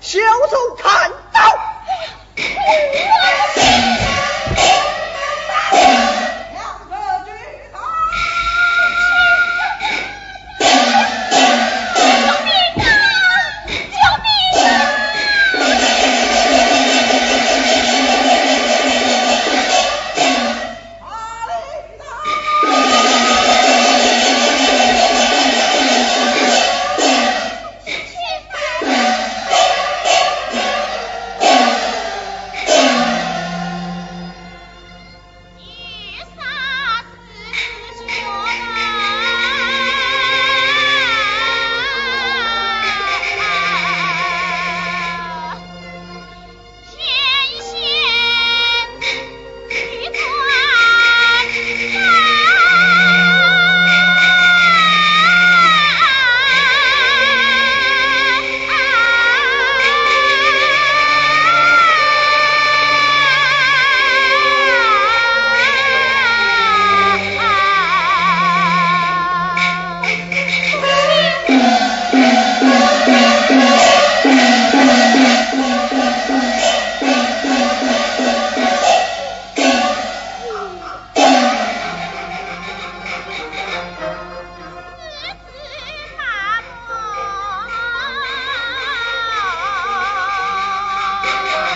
小手砍刀。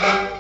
Thank you.